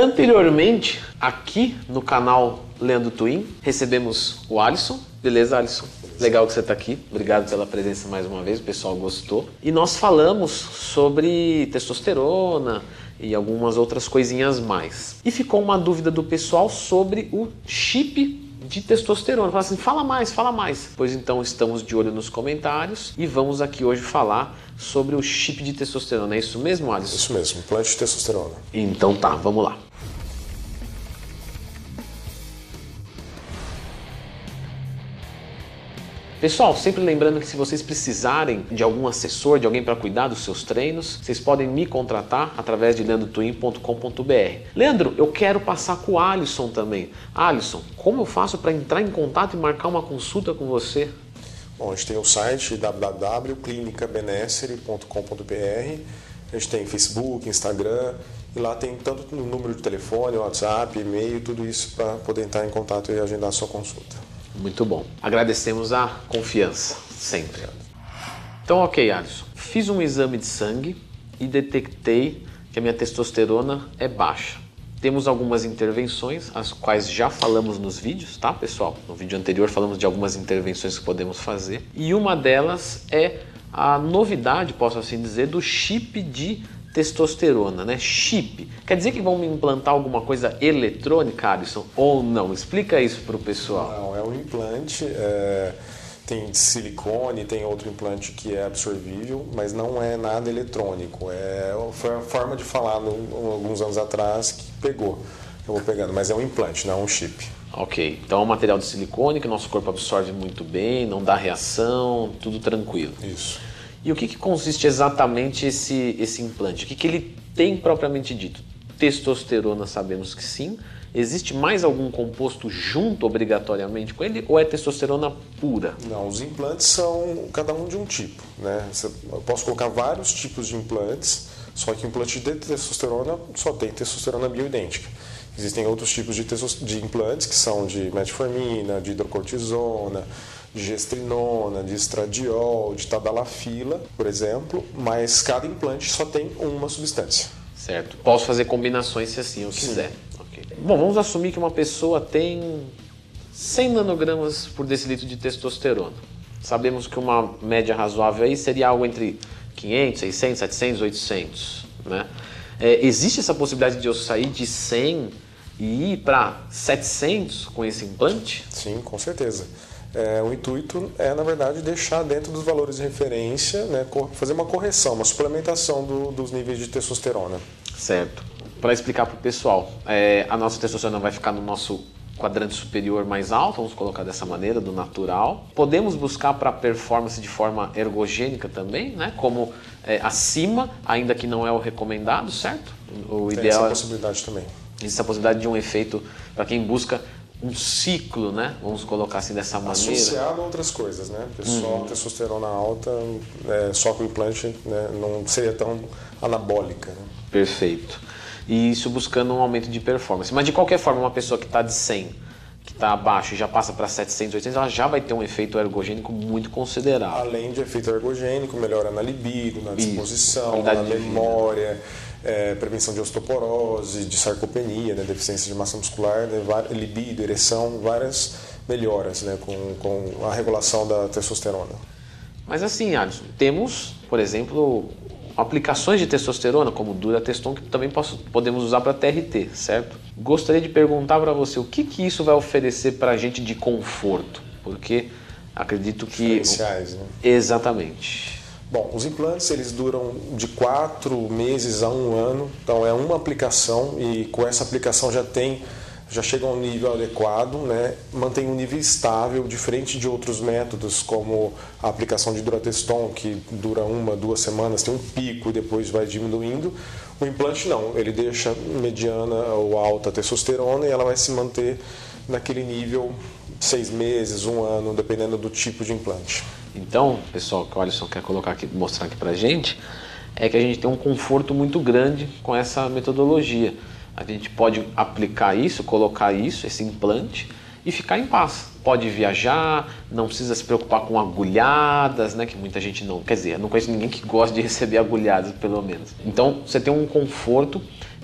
Anteriormente, aqui no canal Leandro Twin, recebemos o Alisson. Beleza, Alisson? Legal que você está aqui. Obrigado pela presença mais uma vez, o pessoal gostou. E nós falamos sobre testosterona e algumas outras coisinhas mais. E ficou uma dúvida do pessoal sobre o chip de testosterona. Fala assim, fala mais, fala mais. Pois então estamos de olho nos comentários e vamos aqui hoje falar sobre o chip de testosterona. É isso mesmo, Alisson? Isso mesmo, implante de testosterona. Então tá, vamos lá. Pessoal, sempre lembrando que se vocês precisarem de algum assessor, de alguém para cuidar dos seus treinos, vocês podem me contratar através de leandrotwin.com.br. Leandro, eu quero passar com o Alisson também. Alisson, como eu faço para entrar em contato e marcar uma consulta com você? Bom, a gente tem o site www.clinicabenessery.com.br, a gente tem Facebook, Instagram, e lá tem tanto número de telefone, WhatsApp, e-mail, tudo isso para poder entrar em contato e agendar a sua consulta. Muito bom. Agradecemos a confiança, sempre. Então, ok, Alisson. Fiz um exame de sangue e detectei que a minha testosterona é baixa. Temos algumas intervenções, as quais já falamos nos vídeos, tá, pessoal? No vídeo anterior falamos de algumas intervenções que podemos fazer. E uma delas é a novidade, posso assim dizer, do chip de testosterona, né? Chip. Quer dizer que vão me implantar alguma coisa eletrônica, Alisson? Ou não? Explica isso para o pessoal. Não, um implante. É... Tem silicone, tem outro implante que é absorvível, mas não é nada eletrônico. É... Foi a forma de falar no... alguns anos atrás que pegou. Eu vou pegando, mas é um implante, não é um chip. Ok, então é um material de silicone que o nosso corpo absorve muito bem, não dá reação, tudo tranquilo. Isso. E o que, que consiste exatamente esse, esse implante? O que, que ele tem propriamente dito? Testosterona, sabemos que sim. Existe mais algum composto junto obrigatoriamente com ele ou é testosterona pura? Não, os implantes são cada um de um tipo. Né? Eu posso colocar vários tipos de implantes, só que implante de testosterona só tem testosterona bioidêntica. Existem outros tipos de, de implantes que são de metformina, de hidrocortisona, de gestrinona, de estradiol, de tadalafila, por exemplo, mas cada implante só tem uma substância. Certo. Posso fazer combinações se assim eu Sim. quiser. Bom, vamos assumir que uma pessoa tem 100 nanogramas por decilitro de testosterona. Sabemos que uma média razoável aí seria algo entre 500, 600, 700, 800, né? É, existe essa possibilidade de eu sair de 100 e ir para 700 com esse implante? Sim, com certeza. É, o intuito é, na verdade, deixar dentro dos valores de referência, né, fazer uma correção, uma suplementação do, dos níveis de testosterona. Certo. Para explicar para o pessoal, é, a nossa testosterona vai ficar no nosso quadrante superior mais alto, vamos colocar dessa maneira, do natural. Podemos buscar para performance de forma ergogênica também, né? como é, acima, ainda que não é o recomendado, certo? O Tem ideal essa é possibilidade também. Existe a possibilidade de um efeito para quem busca um ciclo, né? Vamos colocar assim dessa maneira. Associado a outras coisas, né? Pessoal, uhum. testosterona alta, é, só com implante né, não seria tão anabólica. Né? Perfeito. E isso buscando um aumento de performance. Mas de qualquer forma, uma pessoa que está de 100, que está abaixo e já passa para 700, 800, ela já vai ter um efeito ergogênico muito considerável. Além de efeito ergogênico, melhora na libido, na disposição, isso, na memória. É, prevenção de osteoporose, de sarcopenia, né, deficiência de massa muscular, né, libido, ereção, várias melhoras né, com, com a regulação da testosterona. Mas assim, Alisson, temos, por exemplo, aplicações de testosterona, como Durateston, que também posso, podemos usar para TRT, certo? Gostaria de perguntar para você o que, que isso vai oferecer para a gente de conforto, porque acredito que... Diferenciais, né? Exatamente. Bom, os implantes eles duram de quatro meses a um ano, então é uma aplicação e com essa aplicação já tem já chega a um nível adequado, né? mantém um nível estável, diferente de outros métodos, como a aplicação de Durateston, que dura uma, duas semanas, tem um pico e depois vai diminuindo. O implante não, ele deixa mediana ou alta testosterona e ela vai se manter naquele nível seis meses, um ano, dependendo do tipo de implante. Então, pessoal, que o Alisson quer colocar aqui, mostrar aqui pra gente, é que a gente tem um conforto muito grande com essa metodologia. A gente pode aplicar isso, colocar isso, esse implante, e ficar em paz. Pode viajar, não precisa se preocupar com agulhadas, né? Que muita gente não. Quer dizer, eu não conheço ninguém que gosta de receber agulhadas, pelo menos. Então você tem um conforto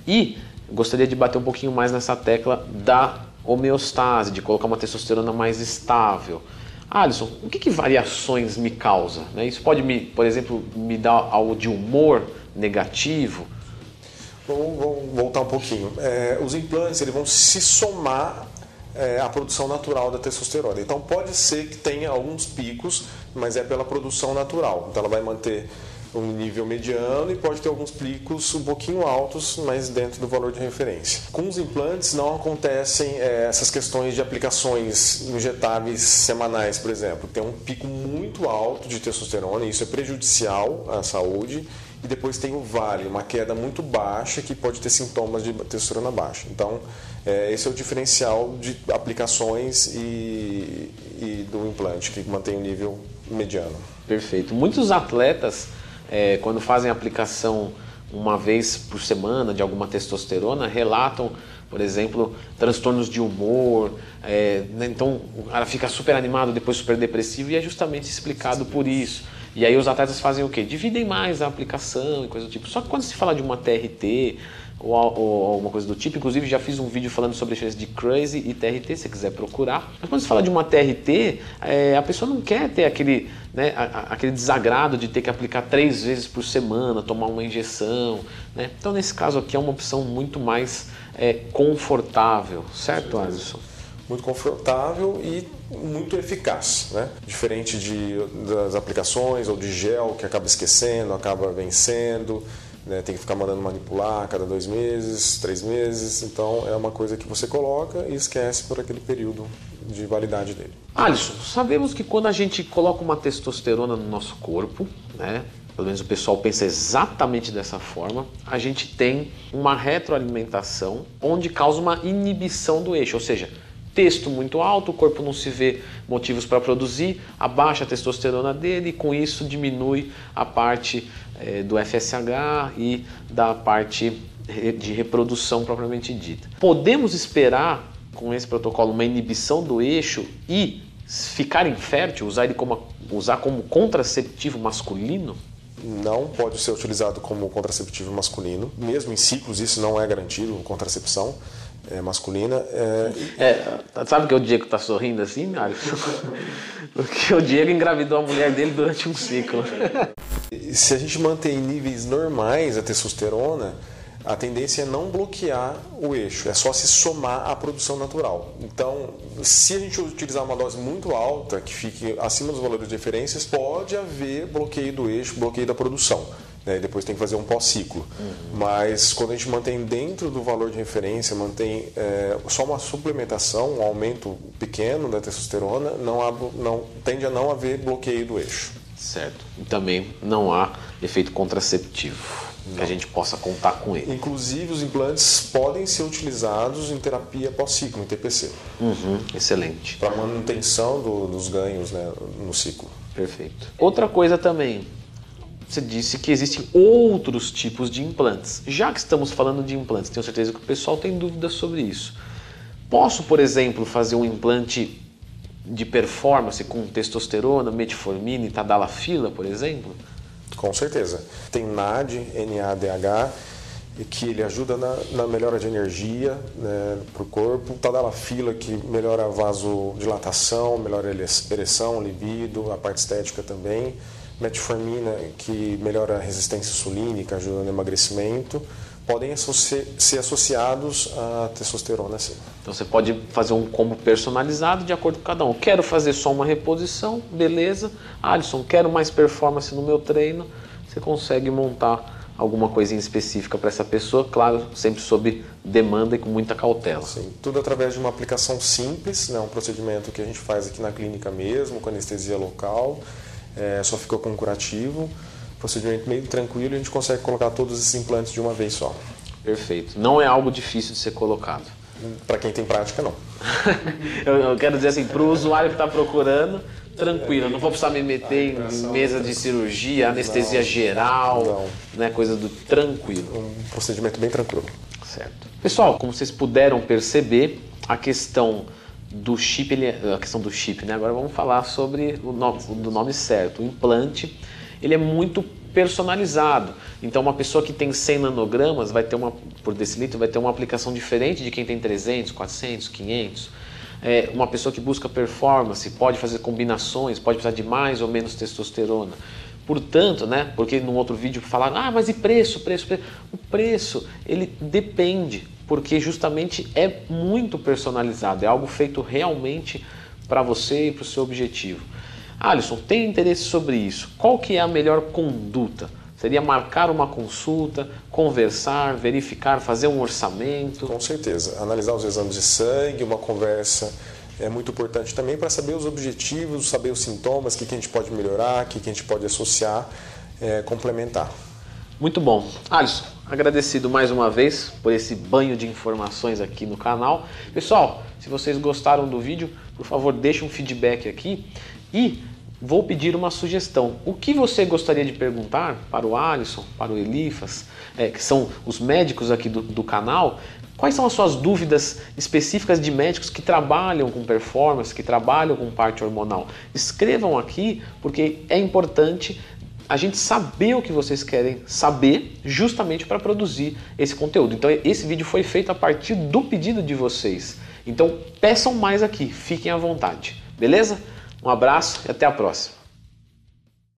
e gostaria de bater um pouquinho mais nessa tecla da homeostase, de colocar uma testosterona mais estável. Alisson, o que, que variações me causa? Né? Isso pode, me, por exemplo, me dar algo de humor negativo? Vamos, vamos voltar um pouquinho. É, os implantes eles vão se somar é, à produção natural da testosterona. Então pode ser que tenha alguns picos, mas é pela produção natural. Então ela vai manter um nível mediano e pode ter alguns picos um pouquinho altos, mas dentro do valor de referência. Com os implantes não acontecem é, essas questões de aplicações injetáveis semanais, por exemplo. Tem um pico muito alto de testosterona e isso é prejudicial à saúde. E depois tem o vale, uma queda muito baixa que pode ter sintomas de testosterona baixa. Então, é, esse é o diferencial de aplicações e, e do implante, que mantém o nível mediano. Perfeito. Muitos atletas é, quando fazem aplicação uma vez por semana de alguma testosterona, relatam, por exemplo, transtornos de humor. É, né? Então cara fica super animado, depois super depressivo, e é justamente explicado por isso. E aí os atletas fazem o quê? Dividem mais a aplicação e coisa do tipo. Só que quando se fala de uma TRT ou, ou, alguma coisa do tipo. Inclusive, já fiz um vídeo falando sobre a diferença de Crazy e TRT, se você quiser procurar. Mas quando se fala de uma TRT, é, a pessoa não quer ter aquele, né, aquele desagrado de ter que aplicar três vezes por semana, tomar uma injeção. Né? Então, nesse caso aqui, é uma opção muito mais é, confortável, certo, Alisson? Muito confortável e muito eficaz, né? Diferente de, das aplicações ou de gel que acaba esquecendo, acaba vencendo né, tem que ficar mandando manipular a cada dois meses, três meses. Então é uma coisa que você coloca e esquece por aquele período de validade dele. Alisson, sabemos que quando a gente coloca uma testosterona no nosso corpo, né, pelo menos o pessoal pensa exatamente dessa forma, a gente tem uma retroalimentação onde causa uma inibição do eixo, ou seja, texto muito alto, o corpo não se vê motivos para produzir, abaixa a testosterona dele e com isso diminui a parte é, do FSH e da parte de reprodução propriamente dita. Podemos esperar com esse protocolo uma inibição do eixo e ficar infértil, usar ele como, usar como contraceptivo masculino? Não pode ser utilizado como contraceptivo masculino, mesmo em ciclos isso não é garantido, contracepção é, masculina. É... É, sabe que o Diego está sorrindo assim, Alisson? Porque o Diego engravidou a mulher dele durante um ciclo. Se a gente mantém níveis normais a testosterona, a tendência é não bloquear o eixo, é só se somar à produção natural. Então, se a gente utilizar uma dose muito alta, que fique acima dos valores de referências, pode haver bloqueio do eixo, bloqueio da produção né? depois tem que fazer um pós-ciclo. Uhum. Mas quando a gente mantém dentro do valor de referência, mantém é, só uma suplementação, um aumento pequeno da testosterona, não, há, não tende a não haver bloqueio do eixo. Certo. E também não há efeito contraceptivo. Que a gente possa contar com ele. Inclusive, os implantes podem ser utilizados em terapia pós-ciclo, em TPC. Uhum, excelente. Para manutenção do, dos ganhos né, no ciclo. Perfeito. Outra coisa também, você disse que existem outros tipos de implantes. Já que estamos falando de implantes, tenho certeza que o pessoal tem dúvidas sobre isso. Posso, por exemplo, fazer um implante de performance com testosterona, metformina e tadalafila, por exemplo? Com certeza. Tem NAD, NADH, que ele ajuda na, na melhora de energia né, para o corpo. Tadalafila, que melhora a vasodilatação, melhora a ereção, libido, a parte estética também metformina, que melhora a resistência insulínica, ajuda no emagrecimento, podem associ ser associados à testosterona, sim. Então você pode fazer um combo personalizado de acordo com cada um. Quero fazer só uma reposição, beleza. Alisson, quero mais performance no meu treino. Você consegue montar alguma coisinha específica para essa pessoa, claro, sempre sob demanda e com muita cautela. Sim, tudo através de uma aplicação simples, né, um procedimento que a gente faz aqui na clínica mesmo, com anestesia local é, só ficou com curativo, procedimento meio tranquilo e a gente consegue colocar todos esses implantes de uma vez só. Perfeito. Não é algo difícil de ser colocado. Para quem tem prática, não. eu, quero dizer assim, para o usuário que está procurando, tranquilo, não vou precisar me meter em mesa de cirurgia, anestesia não, geral, não. Né, coisa do tranquilo. Um procedimento bem tranquilo. Certo. Pessoal, como vocês puderam perceber, a questão do chip, ele, é, a questão do chip, né? Agora vamos falar sobre o nome, do nome certo. O implante, ele é muito personalizado. Então uma pessoa que tem 100 nanogramas vai ter uma por decilitro vai ter uma aplicação diferente de quem tem 300, 400, 500. É, uma pessoa que busca performance pode fazer combinações, pode precisar de mais ou menos testosterona. Portanto, né, porque no outro vídeo falaram, ah, mas e preço, preço, preço? O preço, ele depende, porque justamente é muito personalizado, é algo feito realmente para você e para o seu objetivo. Alisson, tem interesse sobre isso? Qual que é a melhor conduta? Seria marcar uma consulta, conversar, verificar, fazer um orçamento? Com certeza. Analisar os exames de sangue, uma conversa é muito importante também para saber os objetivos, saber os sintomas, o que, que a gente pode melhorar, o que, que a gente pode associar, é, complementar. Muito bom. Alisson, agradecido mais uma vez por esse banho de informações aqui no canal. Pessoal, se vocês gostaram do vídeo, por favor, deixe um feedback aqui e vou pedir uma sugestão. O que você gostaria de perguntar para o Alisson, para o Elifas, é, que são os médicos aqui do, do canal, Quais são as suas dúvidas específicas de médicos que trabalham com performance, que trabalham com parte hormonal? Escrevam aqui, porque é importante a gente saber o que vocês querem saber justamente para produzir esse conteúdo. Então esse vídeo foi feito a partir do pedido de vocês. Então peçam mais aqui, fiquem à vontade. Beleza? Um abraço e até a próxima.